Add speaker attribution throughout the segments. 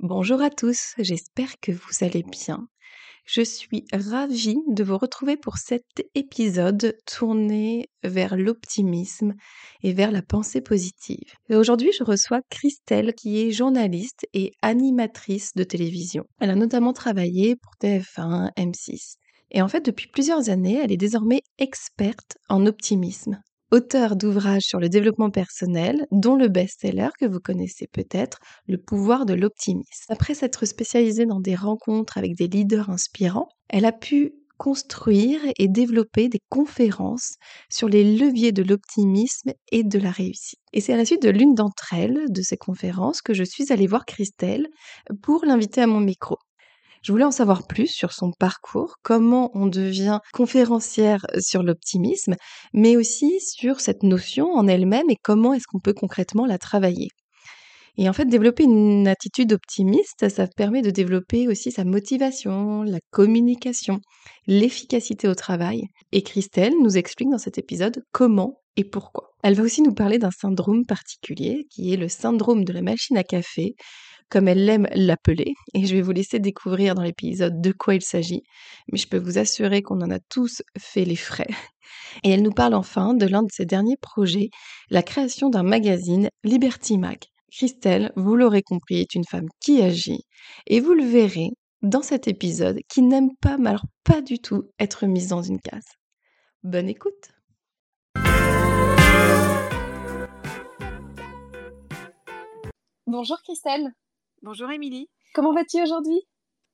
Speaker 1: Bonjour à tous, j'espère que vous allez bien. Je suis ravie de vous retrouver pour cet épisode tourné vers l'optimisme et vers la pensée positive. aujourd'hui, je reçois Christelle qui est journaliste et animatrice de télévision. Elle a notamment travaillé pour TF1, M6. Et en fait, depuis plusieurs années, elle est désormais experte en optimisme auteur d'ouvrages sur le développement personnel, dont le best-seller que vous connaissez peut-être, Le pouvoir de l'optimisme. Après s'être spécialisée dans des rencontres avec des leaders inspirants, elle a pu construire et développer des conférences sur les leviers de l'optimisme et de la réussite. Et c'est à la suite de l'une d'entre elles, de ces conférences, que je suis allée voir Christelle pour l'inviter à mon micro. Je voulais en savoir plus sur son parcours, comment on devient conférencière sur l'optimisme, mais aussi sur cette notion en elle-même et comment est-ce qu'on peut concrètement la travailler. Et en fait, développer une attitude optimiste, ça permet de développer aussi sa motivation, la communication, l'efficacité au travail. Et Christelle nous explique dans cet épisode comment et pourquoi. Elle va aussi nous parler d'un syndrome particulier qui est le syndrome de la machine à café, comme elle l'aime l'appeler, et je vais vous laisser découvrir dans l'épisode de quoi il s'agit, mais je peux vous assurer qu'on en a tous fait les frais. Et elle nous parle enfin de l'un de ses derniers projets, la création d'un magazine Liberty Mag. Christelle, vous l'aurez compris, est une femme qui agit, et vous le verrez dans cet épisode, qui n'aime pas, alors pas du tout, être mise dans une case. Bonne écoute Bonjour Christelle
Speaker 2: Bonjour Émilie.
Speaker 1: Comment vas-tu aujourd'hui?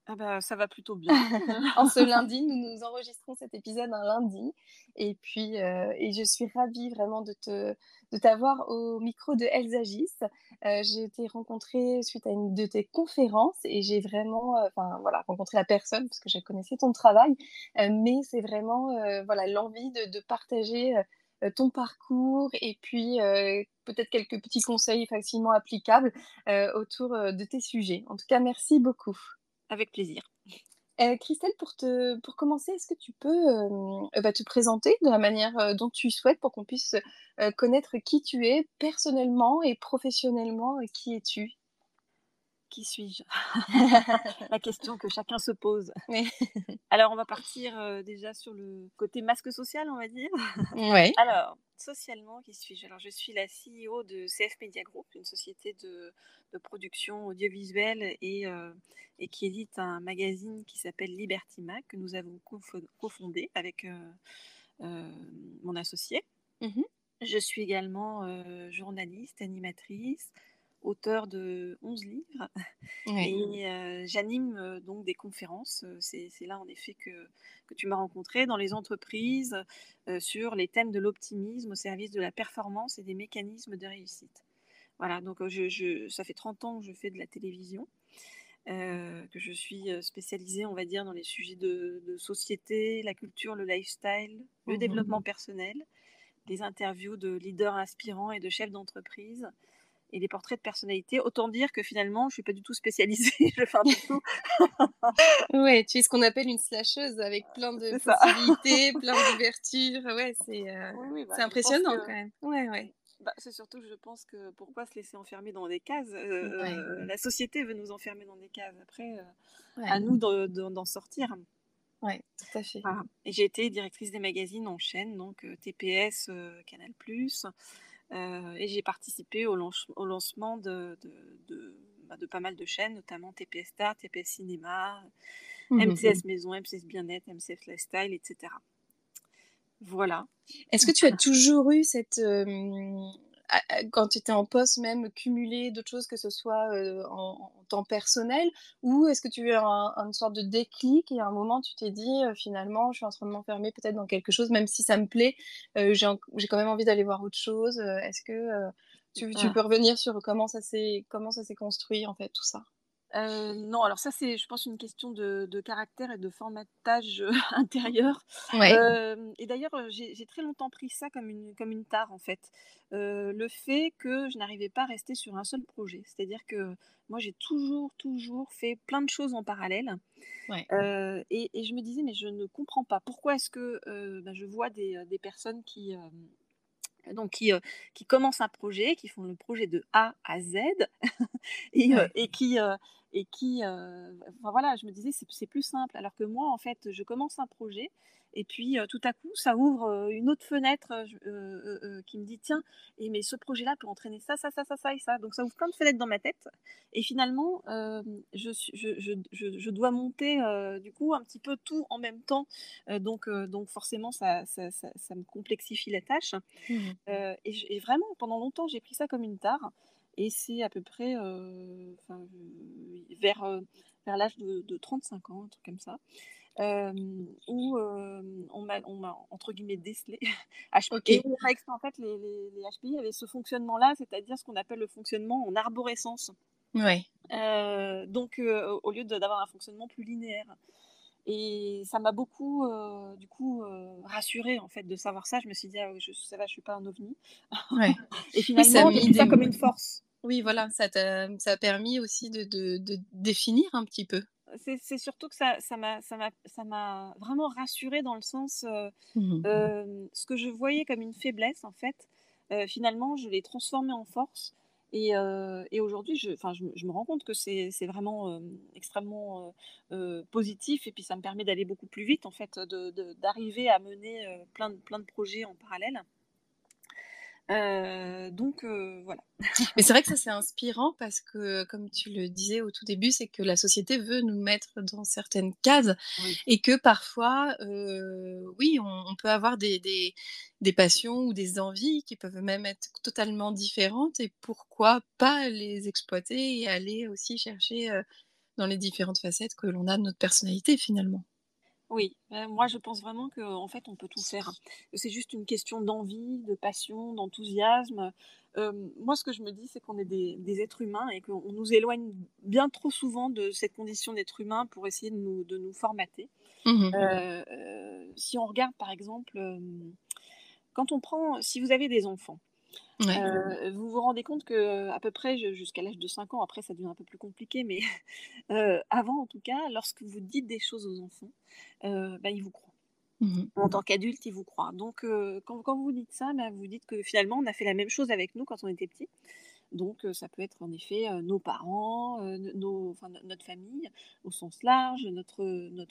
Speaker 2: Ah bah, ça va plutôt bien.
Speaker 1: en ce lundi, nous nous enregistrons cet épisode un lundi. Et puis, euh, et je suis ravie vraiment de, te, de t'avoir au micro de Elles agissent. Euh, j'ai été rencontrée suite à une de tes conférences et j'ai vraiment euh, voilà, rencontré la personne parce que je connaissais ton travail. mais c'est vraiment voilà, l'envie de, de partager ton parcours et puis euh, peut-être quelques petits conseils facilement applicables euh, autour de tes sujets. En tout cas, merci beaucoup.
Speaker 2: Avec plaisir.
Speaker 1: Christelle, pour, te, pour commencer, est-ce que tu peux bah, te présenter de la manière dont tu souhaites pour qu'on puisse connaître qui tu es personnellement et professionnellement Qui es-tu?
Speaker 2: Qui suis-je? La question que chacun se pose. Alors, on va partir euh, déjà sur le côté masque social, on va dire.
Speaker 1: Oui.
Speaker 2: Alors, socialement, qui suis-je? Alors, je suis la CEO de CF Media Group, une société de, production audiovisuelle et, euh, et, qui édite un magazine qui s'appelle Liberty Mag, que nous avons cofondé avec euh, mon associé. Mmh je suis également journaliste, animatrice, auteur de 11 livres. Et euh, j'anime euh, donc des conférences. Euh, c'est là en effet que, que tu m'as rencontré dans les entreprises sur les thèmes de l'optimisme au service de la performance et des mécanismes de réussite. Voilà, donc je, ça fait 30 ans que je fais de la télévision. que je suis spécialisée, on va dire, dans les sujets de, société, la culture, le lifestyle, le mmh développement personnel, les interviews de leaders inspirants et de chefs d'entreprise, et les portraits de personnalité. Autant dire que finalement, je suis pas du tout spécialisée, je fais peu tout.
Speaker 1: ouais, tu es ce qu'on appelle une slasheuse avec plein de possibilités, plein d'ouvertures. Ouais, c'est euh, bah, impressionnant quand même. Ouais, ouais.
Speaker 2: Bah, c'est surtout, je pense que pourquoi se laisser enfermer dans des cases euh, euh, La société veut nous enfermer dans des cases. Après, à nous d'en sortir.
Speaker 1: Oui, tout à fait.
Speaker 2: Et j'ai été directrice des magazines en chaîne, donc TPS, Canal+, et j'ai participé au, au lancement de, de, bah, de, pas mal de chaînes, notamment TPS Star, TPS Cinéma, MCS mmh Maison, MCS Bien-être, MCS Lifestyle, etc. Voilà.
Speaker 1: Est-ce que tu as toujours eu cette, euh, quand tu étais en poste même, cumuler d'autres choses, que ce soit en, temps personnel, ou est-ce que tu as eu une sorte de déclic et à un moment tu t'es dit finalement je suis en train de m'enfermer peut-être dans quelque chose, même si ça me plaît, j'ai quand même envie d'aller voir autre chose. est-ce que Tu, tu peux revenir sur comment ça s'est comment ça s'est construit en fait tout ça?
Speaker 2: Euh, non, alors ça c'est, je pense, une question de, de caractère et de formatage euh, intérieur.
Speaker 1: Ouais.
Speaker 2: Euh, et d'ailleurs, j'ai très longtemps pris ça comme une, comme une tare en fait. Euh, le fait que je n'arrivais pas à rester sur un seul projet. C'est-à-dire que moi j'ai toujours, toujours fait plein de choses en parallèle.
Speaker 1: Ouais.
Speaker 2: Et, et je me disais, mais je ne comprends pas. Pourquoi est-ce que ben, je vois des, des personnes qui, donc qui, euh, qui commencent un projet, qui font le projet de A à Z, et, euh, qui, euh, et qui euh, enfin, voilà, je me disais c'est c'est plus simple. Alors que moi, en fait, je commence un projet, et puis euh, tout à coup, ça ouvre euh, une autre fenêtre qui me dit tiens, et mais ce projet-là peut entraîner ça, ça, ça, ça, ça et ça. Donc ça ouvre plein de fenêtres dans ma tête, et finalement, je, suis- je, je, je, je dois monter du coup un petit peu tout en même temps. Donc, donc forcément, ça, ça, ça, ça me complexifie la tâche. Euh, et, et vraiment, pendant longtemps, j'ai pris ça comme une tare. Et c'est à peu près euh, enfin, euh, vers, euh, vers l'âge de, de 35 ans, un truc comme ça, euh, où on m'a, on m'a, entre guillemets, décelé HPI.
Speaker 1: Ok.
Speaker 2: Et on expliqué, en fait, les, les, les HPI avaient ce fonctionnement-là, c'est-à-dire ce qu'on appelle le fonctionnement en arborescence.
Speaker 1: Ouais.
Speaker 2: Donc, au lieu d'avoir un fonctionnement plus linéaire. Et ça m'a beaucoup, euh, du coup, euh, rassurée en fait de savoir ça. Je me suis dit, ah, oui, je, ça va, je suis pas un ovni.
Speaker 1: Ouais.
Speaker 2: Et
Speaker 1: Oui, ça a
Speaker 2: finalement, pris ça
Speaker 1: des
Speaker 2: comme une force.
Speaker 1: Oui, voilà, ça t'a ça a permis aussi de, de, de définir un petit peu.
Speaker 2: C'est surtout que ça, ça m'a, ça m'a, ça vraiment rassurée dans le sens, euh,
Speaker 1: Mhm.
Speaker 2: euh, ce que je voyais comme une faiblesse en fait, euh, finalement, je l'ai transformé en force. Et, euh, et aujourd'hui, je, je, me- rends compte que c'est vraiment euh, extrêmement euh, positif et puis ça me permet d'aller beaucoup plus vite en fait, de, de- d'arriver à mener plein, de, plein de projets en parallèle. Euh, donc euh, voilà.
Speaker 1: Mais c'est vrai que ça c'est inspirant parce que, comme tu le disais au tout début, c'est que la société veut nous mettre dans certaines cases
Speaker 2: Oui.
Speaker 1: et que parfois, euh, oui, on, on peut avoir des, des, des passions ou des envies qui peuvent même être totalement différentes et pourquoi pas les exploiter et aller aussi chercher dans les différentes facettes que l'on a de notre personnalité finalement.
Speaker 2: Oui, euh, moi je pense vraiment qu'en fait on peut tout faire. C'est juste une question d'envie, de passion, d'enthousiasme. Euh, moi ce que je me dis c'est qu'on est des, des êtres humains et qu'on nous éloigne bien trop souvent de cette condition d'être humain pour essayer de nous, de nous formater.
Speaker 1: Mhm.
Speaker 2: Euh, si on regarde par exemple, quand on prend, si vous avez des enfants,
Speaker 1: Ouais.
Speaker 2: euh, vous vous rendez compte que à peu près jusqu'à l'âge de 5 ans, après ça devient un peu plus compliqué, mais euh, avant en tout cas, lorsque vous dites des choses aux enfants, euh, bah, ils vous croient.
Speaker 1: Mhm.
Speaker 2: En tant qu'adulte, ils vous croient. Donc, euh, quand, quand vous dites ça, bah, vous dites que finalement, on a fait la même chose avec nous quand on était petit. Donc, ça peut être en effet nos parents, notre famille au sens large, notre,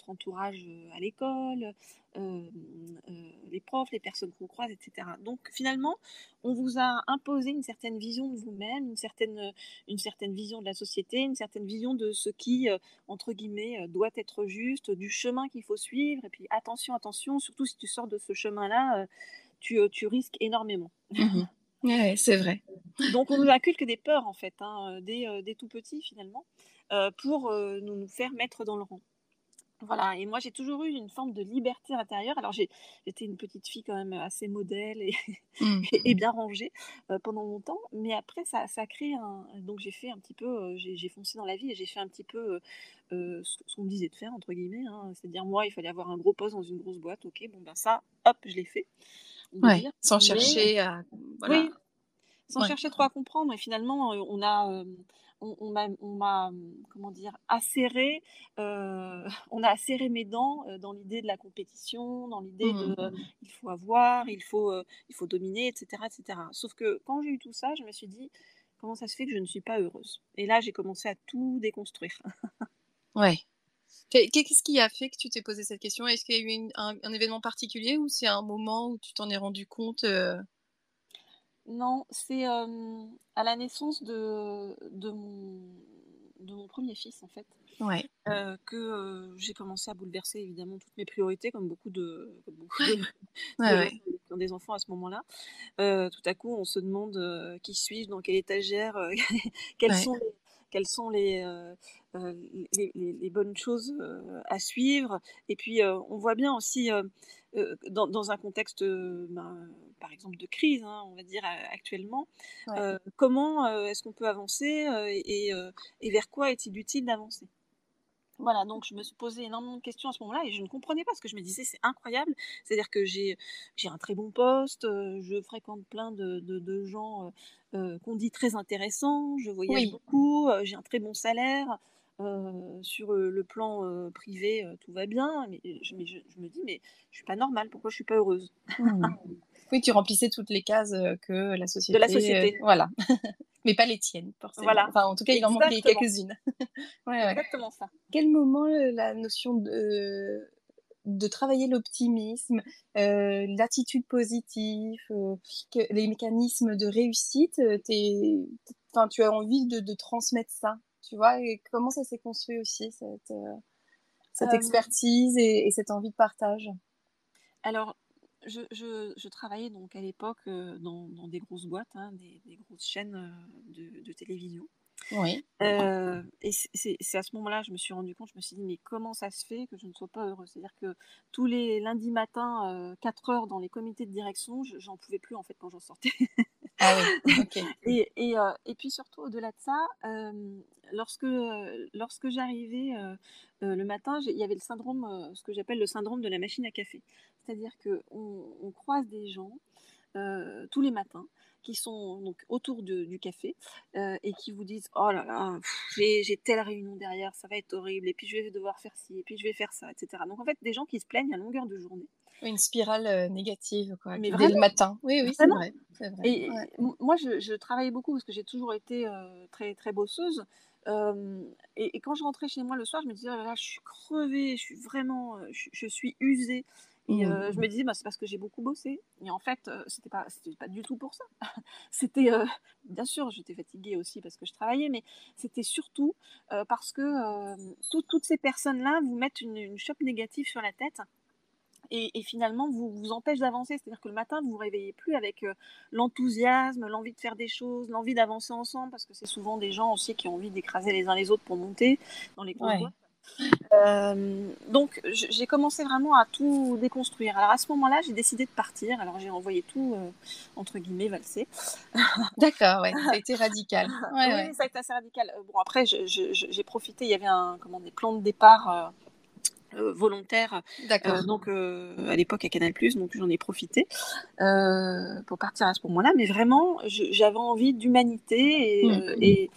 Speaker 2: entourage à l'école, les profs, les personnes qu'on croise, etc. Donc, finalement, on vous a imposé une certaine vision de vous-même, une certaine, vision de la société, une certaine vision de ce qui, entre guillemets, doit être juste, du chemin qu'il faut suivre. Et puis, attention, attention, surtout si tu sors de ce chemin-là, tu, risques énormément.
Speaker 1: Mhm. Ouais, c'est vrai.
Speaker 2: Donc on nous inculque des peurs en fait, hein, euh, euh, dès tout petit finalement, euh, pour nous faire mettre dans le rang. Voilà, et moi j'ai toujours eu une forme de liberté intérieure. Alors j'étais une petite fille quand même assez modèle et, et, et bien rangée euh, pendant longtemps, mais après ça, ça a créé un... Donc j'ai fait un petit peu, euh, j'ai foncé dans la vie et j'ai fait un petit peu euh, ce ce qu'on me disait de faire, entre guillemets. hein. C'est-à-dire moi, il fallait avoir un gros poste dans une grosse boîte, ok, bon ben ça, hop, je l'ai fait,
Speaker 1: Ouais,
Speaker 2: dire.
Speaker 1: sans
Speaker 2: Mais
Speaker 1: chercher à... Voilà.
Speaker 2: oui, sans
Speaker 1: Ouais.
Speaker 2: chercher trop à comprendre. Et finalement, on a, on, on m'a, comment dire, acéré, euh, on a acéré mes dents euh, dans l'idée de la compétition, dans l'idée de, euh, il faut avoir, il faut, euh, il faut dominer, etc., etc. Sauf que quand j'ai eu tout ça, je me suis dit, comment ça se fait que je ne suis pas heureuse? Et là, j'ai commencé à tout déconstruire.
Speaker 1: Ouais. Qu'est- Qu'est-ce qui a fait que tu t'es posé cette question? Est-ce qu'il y a eu une- un, un événement particulier ou c'est un moment où tu t'en es rendu compte? euh,
Speaker 2: Non, c'est euh, à la naissance de, de, mon, de mon premier fils, en fait.
Speaker 1: Ouais.
Speaker 2: euh, que euh, j'ai commencé à bouleverser évidemment toutes mes priorités, comme beaucoup de, comme beaucoup de, de
Speaker 1: Ouais,
Speaker 2: gens qui ont des enfants à ce moment-là. Tout à coup, on se demande qui suis-je, dans quelle étagère,
Speaker 1: Ouais.
Speaker 2: sont les, quelles sont les, euh, euh, les, les- les bonnes choses euh, à suivre. Et puis, euh, on voit bien aussi, dans, un contexte, ben, par exemple, de crise, hein, on va dire actuellement, comment est-ce qu'on peut avancer et, vers quoi est-il utile d'avancer? Voilà, donc je me suis posé énormément de questions à ce moment-là et je ne comprenais pas ce que je me disais, c'est incroyable. C'est-à-dire que j'ai un très bon poste, je fréquente plein de, de, gens qu'on dit très intéressants, je voyage beaucoup, j'ai un très bon salaire. sur le plan privé, tout va bien, mais, je, me dis, mais je suis pas normale, pourquoi je suis pas heureuse?
Speaker 1: Mmh. Oui, tu remplissais toutes les cases que la société.
Speaker 2: De la société.
Speaker 1: voilà. mais pas les tiennes, forcément. Voilà. Enfin, en tout cas, il en manquait quelques-unes.
Speaker 2: ouais, Exactement ça.
Speaker 1: Quel moment la notion de, de travailler l'optimisme, euh, l'attitude positive, euh, les mécanismes de réussite, euh, enfin, tu as envie de, de, transmettre ça, tu vois, et comment ça s'est construit aussi, cette, cette expertise et, et, cette envie de partage?
Speaker 2: Alors, je, je, travaillais donc à l'époque euh, dans, dans, des grosses boîtes, hein, des, des, grosses chaînes euh, de, de télévision.
Speaker 1: Oui.
Speaker 2: Euh, et c'est à ce moment-là, je me suis rendu compte, je me suis dit, mais comment ça se fait que je ne sois pas heureuse C'est-à-dire que tous les lundis matins, 4 heures dans les comités de direction, j'en pouvais plus en fait quand j'en sortais.
Speaker 1: Ah ok.
Speaker 2: et, puis surtout, au-delà de ça, lorsque, lorsque j'arrivais le matin, il y avait le syndrome, ce que j'appelle le syndrome de la machine à café. C'est-à-dire qu'on on croise des gens euh, tous les matins qui sont donc autour du café euh, et qui vous disent oh là là j'ai telle réunion derrière ça va être horrible et puis je vais devoir faire ci et puis je vais faire ça etc donc en fait des gens qui se plaignent à longueur de journée
Speaker 1: une spirale euh, négative quoi Mais dès le matin oui oui c'est vrai, vrai,
Speaker 2: et moi je, je, travaillais beaucoup parce que j'ai toujours été très très bosseuse et, quand je rentrais chez moi le soir je me disais oh là, je suis crevée je suis vraiment je suis usée et mmh. je me disais, bah, c'est parce que j'ai beaucoup bossé. Et en fait, c'était pas, pas du tout pour ça. c'était, bien sûr, j'étais fatiguée aussi parce que je travaillais, mais c'était surtout parce que toutes ces personnes-là vous mettent une, une chope négative sur la tête. Et, finalement, vous vous empêche d'avancer. C'est-à-dire que le matin, vous vous réveillez plus avec l'enthousiasme, l'envie de faire des choses, l'envie d'avancer ensemble, parce que c'est souvent des gens aussi qui ont envie d'écraser les uns les autres pour monter dans les groupes. Euh, donc j'ai commencé vraiment à tout déconstruire. Alors à ce moment-là, j'ai décidé de partir. Alors j'ai envoyé tout euh, entre guillemets valser.
Speaker 1: D'accord, ouais, ça a été radical.
Speaker 2: oui, ça a été assez radical. Euh, bon après, j'ai profité. Il y avait un comment des plans de départ. Volontaires
Speaker 1: D'accord.
Speaker 2: donc à l'époque à Canal donc j'en ai profité pour partir à ce moment-là mais vraiment j'avais envie d'humanité et, mmh. et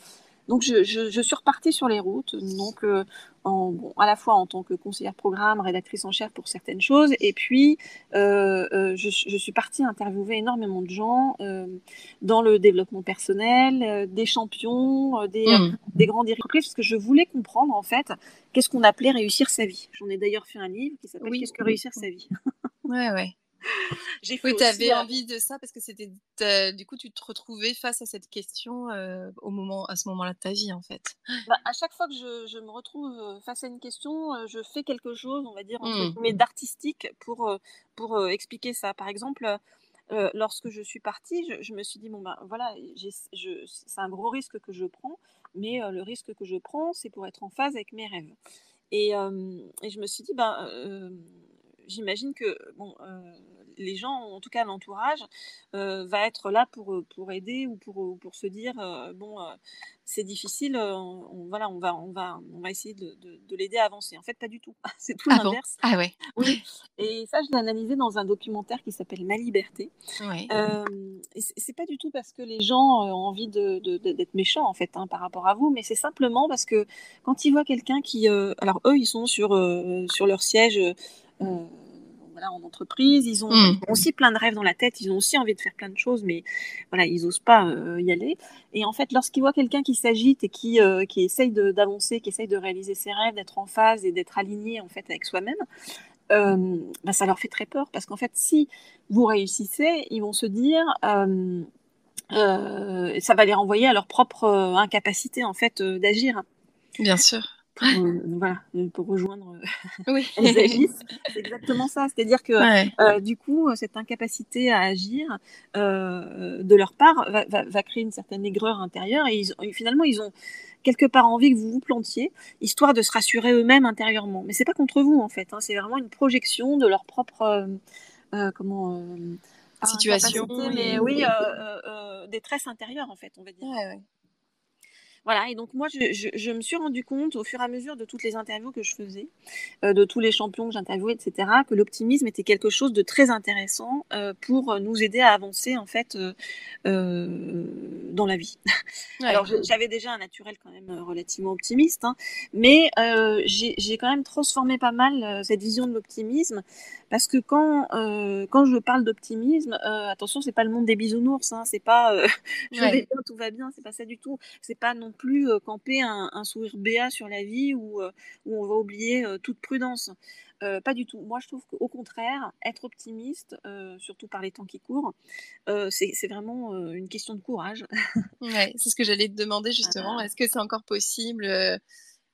Speaker 2: donc je, je, je, suis repartie sur les routes, donc euh, en, bon, à la fois en tant que conseillère programme, rédactrice en chef pour certaines choses, et puis euh, euh, je, je, suis partie interviewer énormément de gens dans le développement personnel, des champions, des, mmh. des grands directeurs, parce que je voulais comprendre en fait qu'est-ce qu'on appelait réussir sa vie. J'en ai d'ailleurs fait un livre qui s'appelle Qu'est-ce que réussir sa vie?
Speaker 1: ouais ouais.
Speaker 2: J'ai
Speaker 1: oui, tu avais envie de ça parce que c'était du coup tu te retrouvais face à cette question euh, au moment à ce moment-là de ta vie en fait.
Speaker 2: Bah, à chaque fois que je, je, me retrouve euh, face à une question, euh, je fais quelque chose, on va dire mmh. d'artistique pour pour expliquer ça. Par exemple, lorsque je suis partie, je, je, me suis dit bon ben voilà, c'est un gros risque que je prends, mais le risque que je prends, c'est pour être en phase avec mes rêves. Et, et je me suis dit ben j'imagine que bon, les gens, en tout cas l'entourage, euh, va être là pour, euh, pour aider ou pour, pour se dire euh, bon, c'est difficile, on, voilà, on va, on va, on va essayer de, de, l'aider à avancer. En fait, pas du tout. c'est tout
Speaker 1: ah
Speaker 2: l'inverse.
Speaker 1: ah ouais.
Speaker 2: Oui. Et ça, je l'ai analysé dans un documentaire qui s'appelle Ma liberté.
Speaker 1: Ouais.
Speaker 2: c'est pas du tout parce que les gens ont envie d'être de, méchants en fait hein, par rapport à vous, mais c'est simplement parce que quand ils voient quelqu'un qui, alors eux, ils sont sur sur leur siège voilà, en entreprise. Ils ont, mmh. aussi plein de rêves dans la tête. Ils ont aussi envie de faire plein de choses, mais voilà, ils n'osent pas euh, y aller. Et en fait, lorsqu'ils voient quelqu'un qui s'agite et qui, euh, qui essaye d'avancer, qui essaye de réaliser ses rêves, d'être en phase et d'être aligné en fait avec soi-même, euh, bah, ça leur fait très peur parce qu'en fait, si vous réussissez, ils vont se dire ça va les renvoyer à leur propre incapacité en fait d'agir.
Speaker 1: Bien sûr
Speaker 2: pour, euh, voilà, euh, pour rejoindre euh, oui. C'est exactement ça. C'est-à-dire que euh, du coup, cette incapacité à agir euh, de leur part va, va, va, créer une certaine aigreur intérieure et, ils, finalement, ils ont, quelque part envie que vous vous plantiez, histoire de se rassurer eux-mêmes intérieurement. Mais c'est pas contre vous en fait, hein, c'est vraiment une projection de leur propre comment
Speaker 1: situation,
Speaker 2: mais oui, détresse intérieure en fait, on va dire. Ouais, voilà, et donc moi, je, me suis rendu compte au fur et à mesure de toutes les interviews que je faisais, euh, de tous les champions que j'interviewais, etc., que l'optimisme était quelque chose de très intéressant euh, pour nous aider à avancer, en fait, euh, dans la vie. Alors, j'avais déjà un naturel quand même relativement optimiste, hein, mais j'ai quand même transformé pas mal cette vision de l'optimisme, parce que quand, quand je parle d'optimisme, attention, c'est pas le monde des bisounours, hein, c'est pas je vais bien, tout va bien, c'est pas ça du tout, c'est pas non plus camper un, sourire béat sur la vie où, où on va oublier toute prudence. pas du tout. Moi, je trouve qu'au contraire, être optimiste, surtout par les temps qui courent, c'est vraiment une question de courage.
Speaker 1: ouais, c'est ce que j'allais te demander justement. Est-ce que c'est encore possible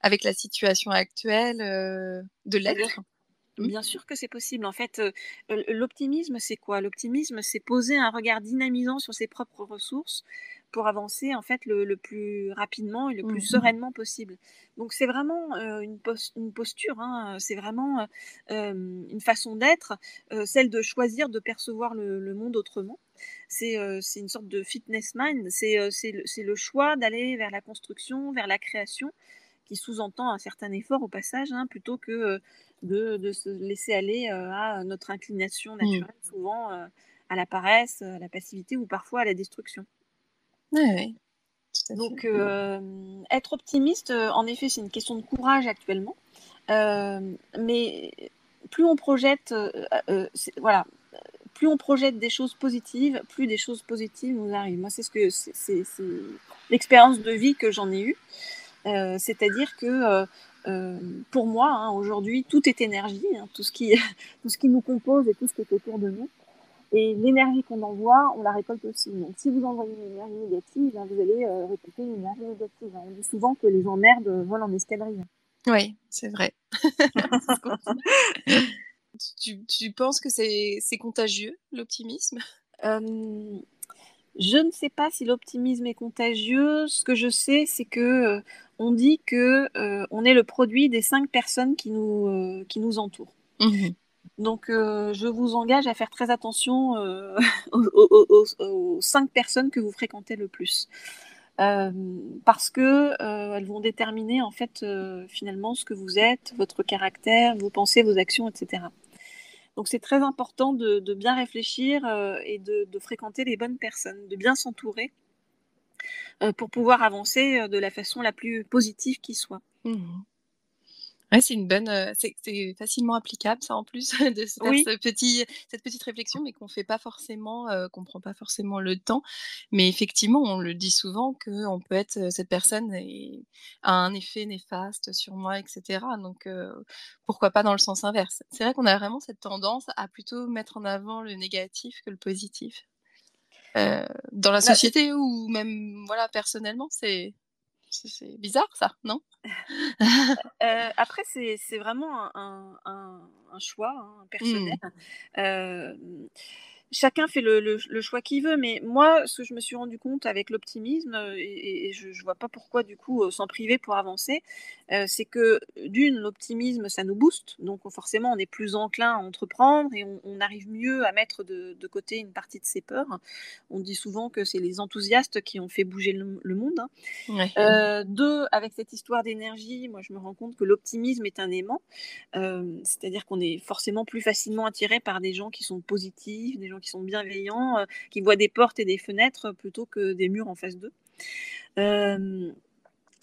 Speaker 1: avec la situation actuelle de l'être?
Speaker 2: Bien sûr que c'est possible. En fait, l'optimisme, c'est quoi? L'optimisme, c'est poser un regard dynamisant sur ses propres ressources, pour avancer en fait le, plus rapidement et le plus mmh sereinement possible. Donc c'est vraiment une, une, posture, hein, c'est vraiment une façon d'être, celle de choisir de percevoir le, monde autrement. C'est une sorte de fitness mind, c'est le, le, choix d'aller vers la construction, vers la création, qui sous-entend un certain effort au passage, hein, plutôt que de, de, se laisser aller à notre inclination mmh. naturelle, souvent à la paresse, à la passivité ou parfois à la destruction.
Speaker 1: Ouais,
Speaker 2: Donc, euh, être optimiste, euh, en effet, c'est une question de courage actuellement. Euh, mais plus on projette, voilà, plus on projette des choses positives, plus des choses positives nous arrivent. Moi, c'est ce que c'est l'expérience de vie que j'en ai eue. C'est-à-dire que pour moi, hein, aujourd'hui, tout est énergie, hein, tout, ce qui, tout ce qui nous compose et tout ce qui est autour de nous. Et l'énergie qu'on envoie, on la récolte aussi. Donc, si vous envoyez une énergie négative, ben, vous allez euh, récolter une énergie négative. On dit souvent que les emmerdes volent en escadrille.
Speaker 1: Oui, c'est vrai. tu, tu, penses que c'est contagieux, l'optimisme?
Speaker 2: Euh, Je ne sais pas si l'optimisme est contagieux. Ce que je sais, c'est que euh, on dit que on est le produit des cinq personnes qui nous, qui nous entourent. Mmh donc, euh, je vous engage à faire très attention euh, aux, cinq personnes que vous fréquentez le plus. Euh, parce que elles vont déterminer en fait finalement ce que vous êtes, votre caractère, vos pensées, vos actions, etc. Donc c'est très important de, bien réfléchir et de, fréquenter les bonnes personnes, de bien s'entourer pour pouvoir avancer de la façon la plus positive qui soit. Mmh
Speaker 1: Ouais, c'est une bonne, c'est facilement applicable ça en plus de se faire ce petit cette petite réflexion, mais qu'on fait pas forcément, qu'on prend pas forcément le temps. Mais effectivement, on le dit souvent qu'on peut être, cette personne a un effet néfaste sur moi etc. donc pourquoi pas dans le sens inverse? C'est vrai qu'on a vraiment cette tendance à plutôt mettre en avant le négatif que le positif. dans la bah, société ou même, voilà, personnellement, c'est c'est bizarre ça, non?
Speaker 2: Euh, Après, c'est vraiment un, un, un choix hein, personnel. Mmh. Euh, chacun fait le, choix qu'il veut, mais moi, ce que je me suis rendu compte avec l'optimisme, euh, et, je, ne vois pas pourquoi du coup euh, s'en priver pour avancer, euh, c'est que d'une, l'optimisme, ça nous booste, donc forcément on est plus enclin à entreprendre et on, arrive mieux à mettre de, côté une partie de ses peurs. On dit souvent que c'est les enthousiastes qui ont fait bouger le, monde. Hein. deux, avec cette histoire d'énergie, moi je me rends compte que l'optimisme est un aimant, c'est-à-dire qu'on est forcément plus facilement attiré par des gens qui sont positifs, des gens qui sont bienveillants, euh, qui voient des portes et des fenêtres plutôt que des murs en face d'eux. Euh,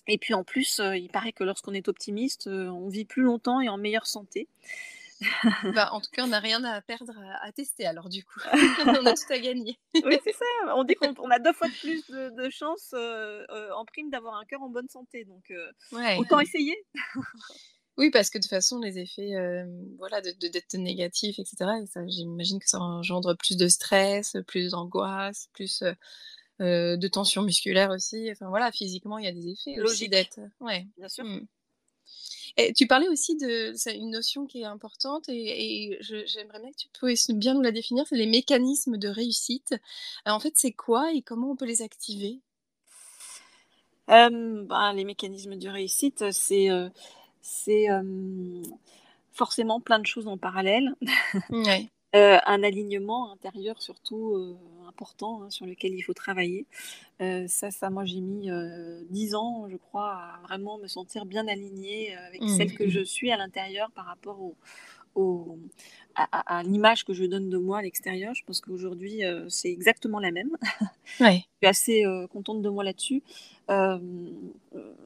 Speaker 2: et puis en plus, euh, il paraît que lorsqu'on est optimiste, on vit plus longtemps et en meilleure santé.
Speaker 1: bah, en tout cas, on n'a rien à perdre à, tester alors du coup. on a tout à gagner.
Speaker 2: oui, c'est ça. On dit qu'on a deux fois de plus de, chances en prime d'avoir un cœur en bonne santé. Donc, autant essayer.
Speaker 1: Oui, parce que de toute façon, les effets voilà, de, d'être négatif, etc., j'imagine que ça engendre plus de stress, plus d'angoisse, plus de tension musculaire aussi. Enfin voilà, physiquement, il y a des effets
Speaker 2: Logique.
Speaker 1: d'être. Ouais.
Speaker 2: Bien sûr. Mmh.
Speaker 1: Et tu parlais aussi de une notion qui est importante et, j'aimerais bien que tu puisses bien nous la définir, c'est les mécanismes de réussite. en fait, c'est quoi et comment on peut les activer?
Speaker 2: Ben, Les mécanismes de réussite, c'est c'est forcément plein de choses en parallèle. Euh, un alignement intérieur surtout euh, important hein, sur lequel il faut travailler. Euh, ça, ça, moi j'ai mis dix ans, je crois, à vraiment me sentir bien alignée avec mmh. celle que je suis à l'intérieur par rapport au, à, l'image que je donne de moi à l'extérieur. Je pense qu'aujourd'hui, c'est exactement la même.
Speaker 1: Ouais.
Speaker 2: je suis assez contente de moi là-dessus. Euh,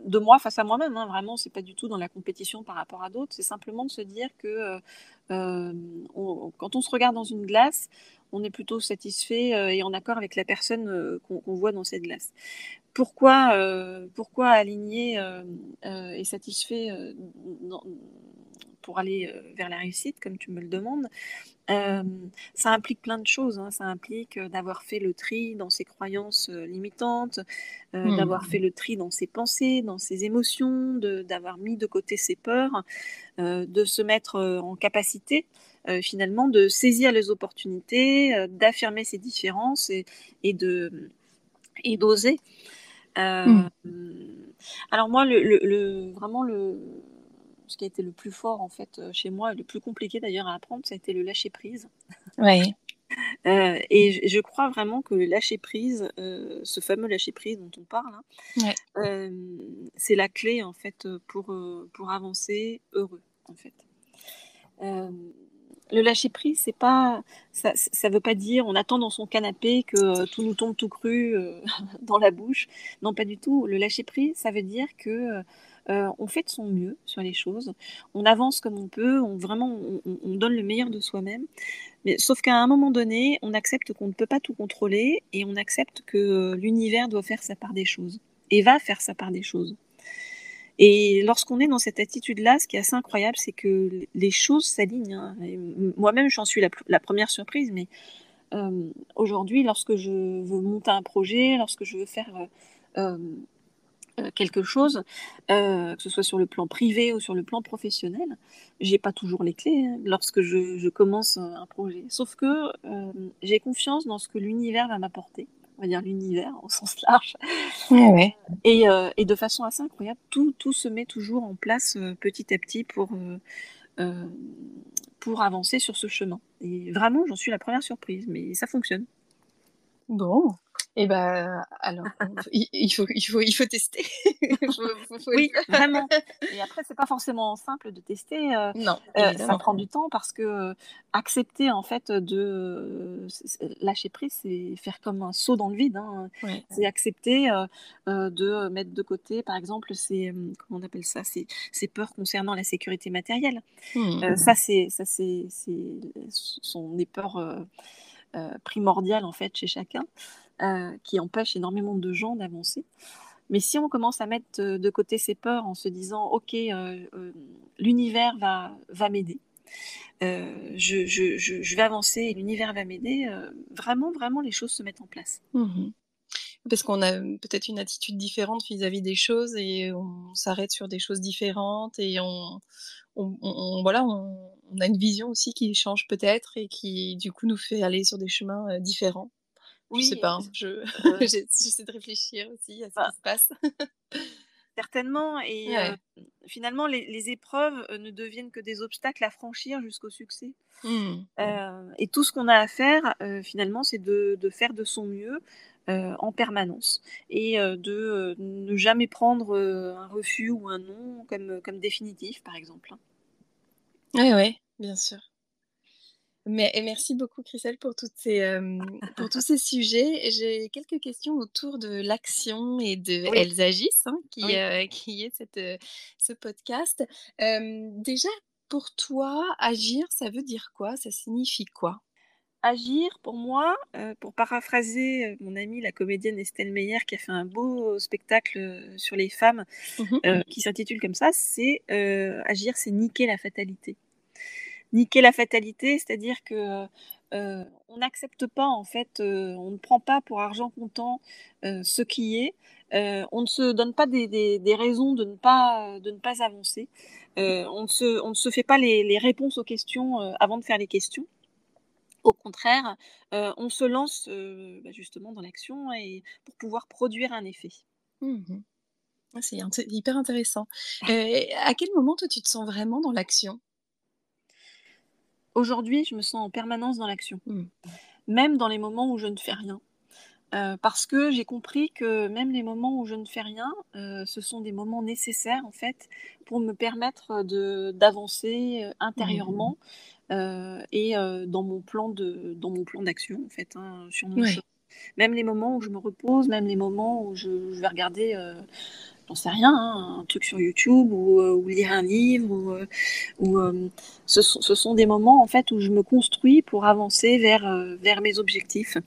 Speaker 2: de moi face à moi-même, hein, vraiment, c'est pas du tout dans la compétition par rapport à d'autres. C'est simplement de se dire que quand on se regarde dans une glace, on est plutôt satisfait et en accord avec la personne qu'on voit dans cette glace. Pourquoi aligner et satisfait pour aller euh, vers la réussite, comme tu me le demandes, euh, ça implique plein de choses. Hein. Ça implique euh, d'avoir fait le tri dans ses croyances limitantes, mmh. d'avoir fait le tri dans ses pensées, dans ses émotions, d'avoir mis de côté ses peurs, de se mettre en capacité finalement de saisir les opportunités, d'affirmer ses différences et, et d'oser. Mmh. Alors moi, le, le, vraiment le, ce qui a été le plus fort en fait euh, chez moi, le plus compliqué d'ailleurs à apprendre, ça a été le lâcher prise.
Speaker 1: Oui.
Speaker 2: Euh, et je, crois vraiment que le lâcher prise, euh, ce fameux lâcher prise dont on parle, hein, c'est la clé en fait pour, pour avancer heureux en fait. le lâcher prise, c'est pas, ça, ça veut pas dire on attend dans son canapé que tout nous tombe tout cru dans la bouche. Non, pas du tout. Le lâcher prise, ça veut dire que euh, on fait de son mieux sur les choses, on avance comme on peut, on, vraiment on, donne le meilleur de soi-même. Mais, sauf qu'à un moment donné, on accepte qu'on ne peut pas tout contrôler et on accepte que euh, l'univers doit faire sa part des choses et va faire sa part des choses. Et lorsqu'on est dans cette attitude-là, ce qui est assez incroyable, c'est que les choses s'alignent. Hein. Moi-même, j'en suis la, première surprise, mais euh, aujourd'hui, lorsque je veux monter un projet, lorsque je veux faire quelque chose, euh, que ce soit sur le plan privé ou sur le plan professionnel, j'ai pas toujours les clés hein, lorsque je, commence un projet. Sauf que euh, j'ai confiance dans ce que l'univers va m'apporter. On va dire l'univers au sens large. Et, et, de façon assez incroyable, tout, tout, se met toujours en place petit à petit pour, pour avancer sur ce chemin. Et vraiment, j'en suis la première surprise, mais ça fonctionne.
Speaker 1: Bon, et ben alors, il, faut, il, faut, il faut tester.
Speaker 2: oui, vraiment. Et après, c'est pas forcément simple de tester. Euh,
Speaker 1: non,
Speaker 2: euh, ça prend du temps parce que euh, accepter en fait de lâcher prise, c'est faire comme un saut dans le vide. Hein. C'est accepter de mettre de côté, par exemple, ces comment on appelle ça, ces, ces peurs concernant la sécurité matérielle. Mmh. ça, c'est ça, c'est sont des peurs primordiales en fait chez chacun. Euh, qui empêche énormément de gens d'avancer. Mais si on commence à mettre de côté ses peurs en se disant, OK, euh, euh, l'univers va, va m'aider, je, je, je, vais avancer et l'univers va m'aider, vraiment, vraiment, les choses se mettent en place.
Speaker 1: Mmh Parce qu'on a peut-être une attitude différente vis-à-vis des choses et on s'arrête sur des choses différentes et on, on, voilà, on, on, a une vision aussi qui change peut-être et qui du coup nous fait aller sur des chemins différents. Oui, je sais pas, hein, je... j'essaie de réfléchir aussi à ce bah qui se passe.
Speaker 2: certainement, et finalement, les, épreuves ne deviennent que des obstacles à franchir jusqu'au succès. Mmh. et tout ce qu'on a à faire, finalement, c'est de, faire de son mieux en permanence et de ne jamais prendre un refus ou un non comme, comme définitif, par exemple.
Speaker 1: Oui, oui, bien sûr. Mais, et merci beaucoup, Christelle, pour, toutes ces, pour tous ces sujets. J'ai quelques questions autour de l'action et de Elles agissent, hein, qui, qui est cette, ce podcast. déjà, pour toi, agir, ça veut dire quoi? Ça signifie quoi?
Speaker 2: Agir, pour moi, pour paraphraser mon amie, la comédienne Estelle Meyer, qui a fait un beau spectacle sur les femmes, mmh qui s'intitule comme ça, c'est agir, c'est niquer la fatalité niquer la fatalité, c'est-à-dire que euh, on n'accepte pas en fait, euh, on ne prend pas pour argent comptant euh, ce qui est, on ne se donne pas des, raisons de ne pas de ne pas avancer, on ne se on ne se fait pas les, réponses aux questions avant de faire les questions. Au contraire, on se lance bah, justement dans l'action et pour pouvoir produire un effet.
Speaker 1: Mmh C'est hyper intéressant. à quel moment, toi, tu te sens vraiment dans l'action?
Speaker 2: Aujourd'hui, je me sens en permanence dans l'action,
Speaker 1: mmh.
Speaker 2: même dans les moments où je ne fais rien. parce que j'ai compris que même les moments où je ne fais rien, ce sont des moments nécessaires en fait pour me permettre de d'avancer intérieurement mmh. Et dans mon plan de dans mon plan d'action en fait hein, sur mon Même les moments où je me repose, même les moments où je, vais regarder j'en sais rien, hein, un truc sur YouTube ou, euh, lire un livre. Ou, euh, euh, ce, sont, des moments en fait où je me construis pour avancer vers, vers mes objectifs.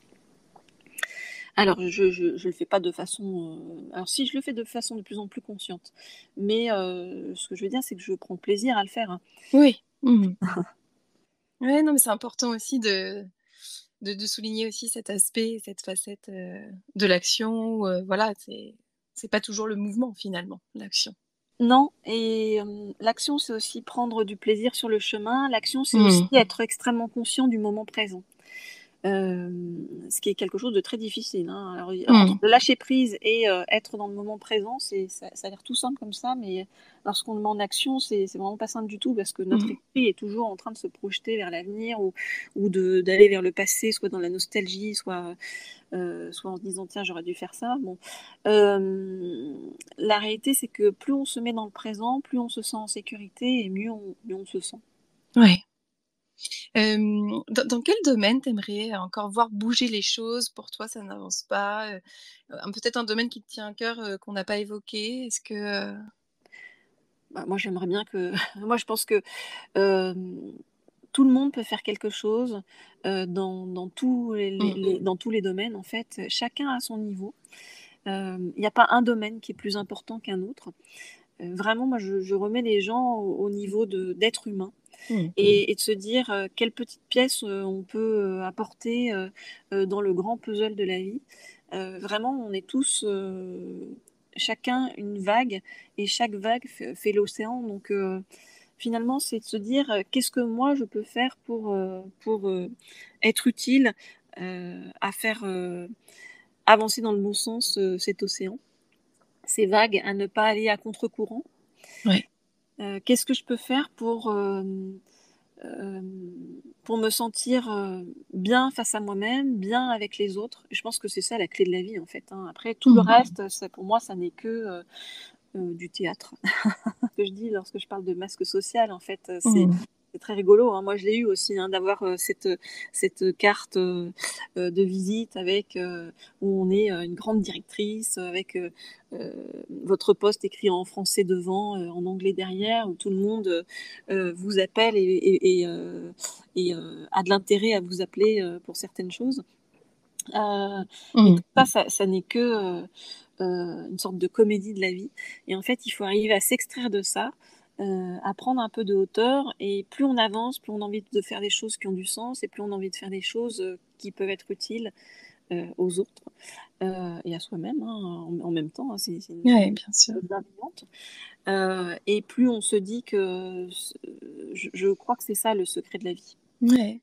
Speaker 2: Alors, je ne le fais pas de façon. alors, si, je le fais de façon de plus en plus consciente. Mais ce que je veux dire, c'est que je prends plaisir à le faire. Hein.
Speaker 1: Oui. Mmh. ouais, non, mais c'est important aussi de, de, souligner aussi cet aspect, cette facette de l'action. voilà, c'est c'est pas toujours le mouvement finalement, l'action.
Speaker 2: Non, et l'action, c'est aussi prendre du plaisir sur le chemin. L'action, c'est aussi mmh. être extrêmement conscient du moment présent ce qui est quelque chose de très difficile. Hein. Alors, mmh. lâcher prise et être dans le moment présent, c'est, ça, a l'air tout simple comme ça, mais lorsqu'on le met en action, c'est, c'est vraiment pas simple du tout parce que notre mmh. esprit est toujours en train de se projeter vers l'avenir ou, ou de, d'aller vers le passé, soit dans la nostalgie, soit, soit en se disant tiens, j'aurais dû faire ça. Bon. la réalité, c'est que plus on se met dans le présent, plus on se sent en sécurité et mieux on, mieux on se sent.
Speaker 1: Ouais dans quel domaine t'aimerais encore voir bouger les choses? Pour toi, ça n'avance pas, peut-être un domaine qui te tient à cœur, qu'on n'a pas évoqué? Est-ce que,
Speaker 2: bah, moi, j'aimerais bien que moi, je pense que, tout le monde peut faire quelque chose, dans dans tous les mmh. dans tous les domaines, en fait. Chacun à son niveau. Il n'y a pas un domaine qui est plus important qu'un autre. vraiment, moi, je remets les gens au niveau d'être humain. Mmh. Et, de se dire quelle petite pièce on peut apporter dans le grand puzzle de la vie. vraiment, on est tous chacun une vague et chaque vague fait, l'océan. Donc finalement, c'est de se dire qu'est-ce que moi je peux faire pour, pour être utile à faire avancer dans le bon sens cet océan, ces vagues, à ne pas aller à contre-courant.
Speaker 1: Ouais.
Speaker 2: Euh, qu'est-ce que je peux faire pour, euh, euh, pour me sentir bien face à moi-même, bien avec les autres? Je pense que c'est ça la clé de la vie en fait. Hein. Après, tout le mmh. reste, ça, pour moi, ça n'est que du théâtre. ce que je dis lorsque je parle de masque social, en fait, c'est mmh c'est très rigolo. Hein. Moi, je l'ai eu aussi hein, d'avoir euh, cette, cette carte euh, euh, de visite avec où on est une grande directrice avec votre poste écrit en français devant, en anglais derrière, où tout le monde vous appelle et, et, a de l'intérêt à vous appeler pour certaines choses. Mmh. ça, ça, n'est que une sorte de comédie de la vie. Et en fait, il faut arriver à s'extraire de ça euh, à prendre un peu de hauteur. Et plus on avance, plus on a envie de faire des choses qui ont du sens et plus on a envie de faire des choses euh, qui peuvent être utiles euh, aux autres et à soi-même hein, en, même temps. Hein, c'est une
Speaker 1: ouais, bien sûr.
Speaker 2: et plus on se dit que je, crois que c'est ça le secret de la vie.
Speaker 1: Ouais.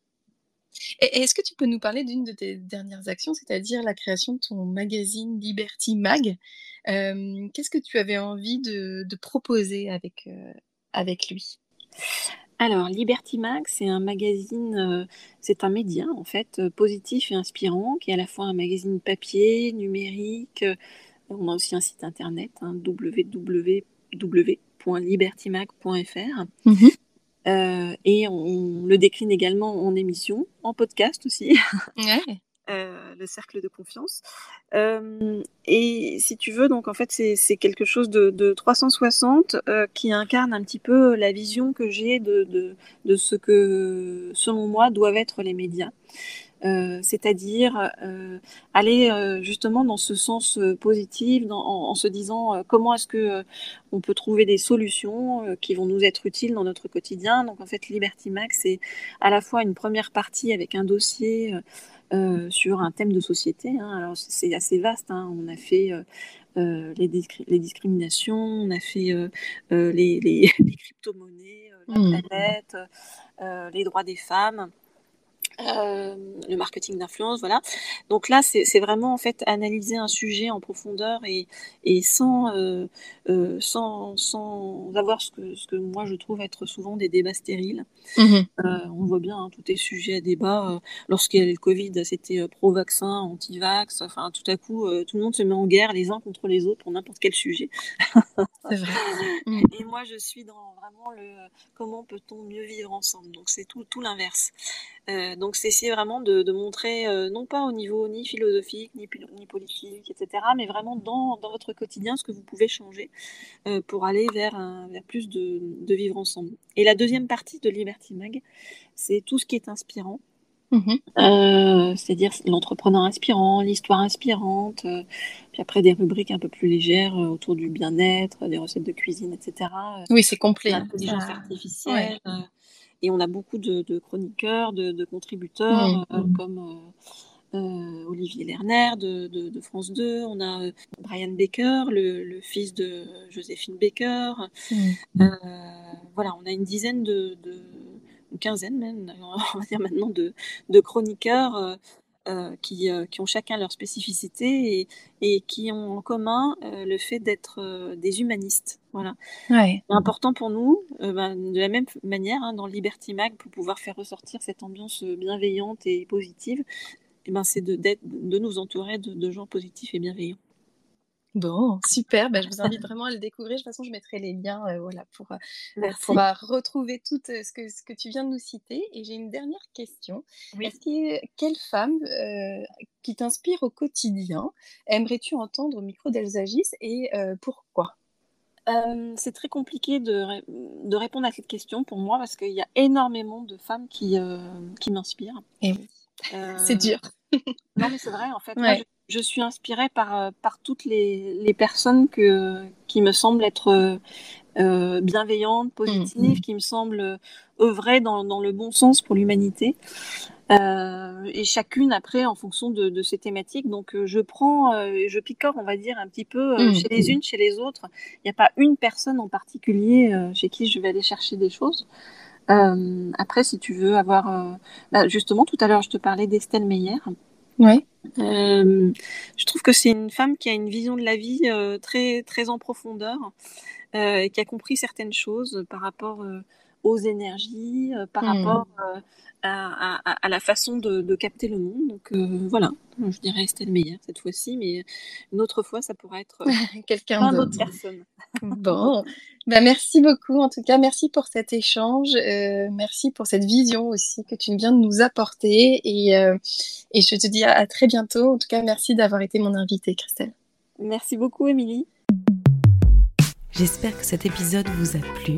Speaker 1: Est-ce que tu peux nous parler d'une de tes dernières actions, c'est-à-dire la création de ton magazine Liberty Mag? Qu'est-ce que tu avais envie de, proposer avec, avec lui?
Speaker 2: Alors, Liberty Mag, c'est un magazine, c'est un média en fait positif et inspirant, qui est à la fois un magazine papier, numérique. on a aussi un site internet, hein, www.libertymag.fr. Euh, et on, le décline également en émission, en podcast aussi. Euh, le cercle de confiance. Euh, et si tu veux, donc en fait, c'est quelque chose de, de 360 qui incarne un petit peu la vision que j'ai de, de, de, ce que, selon moi, doivent être les médias. Euh, c'est-à-dire euh, aller euh, justement dans ce sens positif, en, se disant comment est-ce que on peut trouver des solutions qui vont nous être utiles dans notre quotidien. Donc en fait, Liberty Max, c'est à la fois une première partie avec un dossier sur un thème de société. Hein. Alors c'est assez vaste. Hein. On a fait les, les, discriminations, on a fait les, les, crypto-monnaies, la mmh. planète, les droits des femmes. Euh, le marketing d'influence, voilà. Donc là, c'est vraiment en fait analyser un sujet en profondeur et, et sans, euh, euh, sans, sans avoir ce que, ce que moi je trouve être souvent des débats stériles. Mmh on voit bien, hein, tout est sujet à débat. Lorsqu'il y a le Covid, c'était pro-vaccin, anti-vax. Enfin, tout à coup, tout le monde se met en guerre les uns contre les autres pour n'importe quel sujet.
Speaker 1: C'est vrai.
Speaker 2: Mmh. Et moi, je suis dans vraiment le comment peut-on mieux vivre ensemble? Donc c'est tout, tout l'inverse. Donc c'est essayer vraiment de, montrer, euh, non pas au niveau ni philosophique, ni, ni politique, etc., mais vraiment dans, votre quotidien ce que vous pouvez changer euh, pour aller vers, vers plus de, vivre ensemble. Et la deuxième partie de Liberty Mag, c'est tout ce qui est inspirant. Mmh euh, c'est-à-dire l'entrepreneur inspirant, l'histoire inspirante, puis après des rubriques un peu plus légères autour du bien-être, des recettes de cuisine, etc.
Speaker 1: oui, c'est complet.
Speaker 2: L'intelligence artificielle. Et on a beaucoup de, chroniqueurs, de, contributeurs, mmh, euh, mmh. comme euh, euh, Olivier Lerner de, France 2. On a Brian Baker, le, fils de Joséphine Baker. Mmh. voilà, on a une dizaine de, une quinzaine même, on va dire maintenant, de, chroniqueurs euh, qui, euh, qui, ont chacun leur spécificité et, et qui ont en commun euh, le fait d'être des humanistes. Voilà.
Speaker 1: Ouais.
Speaker 2: C'est important pour nous, ben, de la même manière, hein, dans Liberty Mag, pour pouvoir faire ressortir cette ambiance bienveillante et positive, et ben, c'est de, de nous entourer de, de gens positifs et bienveillants.
Speaker 1: Bon, super. Bah, je vous invite vraiment à le découvrir. De toute façon, je mettrai les liens euh, voilà, pour, euh, pour euh, retrouver tout ce, que, ce que tu viens de nous citer. Et j'ai une dernière question. Est-ce que, quelle femme qui t'inspire au quotidien? Aimerais-tu entendre au micro d'Elsagis et pourquoi?
Speaker 2: C'est très compliqué de, de, répondre à cette question pour moi parce qu'il y a énormément de femmes qui, qui m'inspirent.
Speaker 1: Et oui. c'est dur.
Speaker 2: non, mais c'est vrai, en fait je suis inspirée par, euh, par toutes les, les personnes que, qui me semblent être euh, bienveillantes, positives, mmh. qui me semblent œuvrer dans, dans le bon sens pour l'humanité. Euh, et chacune après en fonction de, de ces thématiques. Donc je prends, je picore, on va dire, un petit peu mmh. chez les unes, chez les autres. Il n'y a pas une personne en particulier chez qui je vais aller chercher des choses. après, si tu veux avoir, bah, justement, tout à l'heure, je te parlais d'Estelle Meyer.
Speaker 1: Ouais.
Speaker 2: Euh, je trouve que c'est une femme qui a une vision de la vie euh, très, très en profondeur, euh, et qui a compris certaines choses par rapport aux énergies, par mmh. rapport à, la façon de, capter le monde. Donc voilà, je dirais Estelle Meyer cette fois-ci, mais une autre fois, ça pourrait être
Speaker 1: quelqu'un
Speaker 2: d'autre personne.
Speaker 1: bon, bah, merci beaucoup. En tout cas, merci pour cet échange. merci pour cette vision aussi que tu viens de nous apporter. Et, et je te dis à, à très bientôt. En tout cas, merci d'avoir été mon invitée, Christelle.
Speaker 2: Merci beaucoup, Émilie.
Speaker 3: J'espère que cet épisode vous a plu.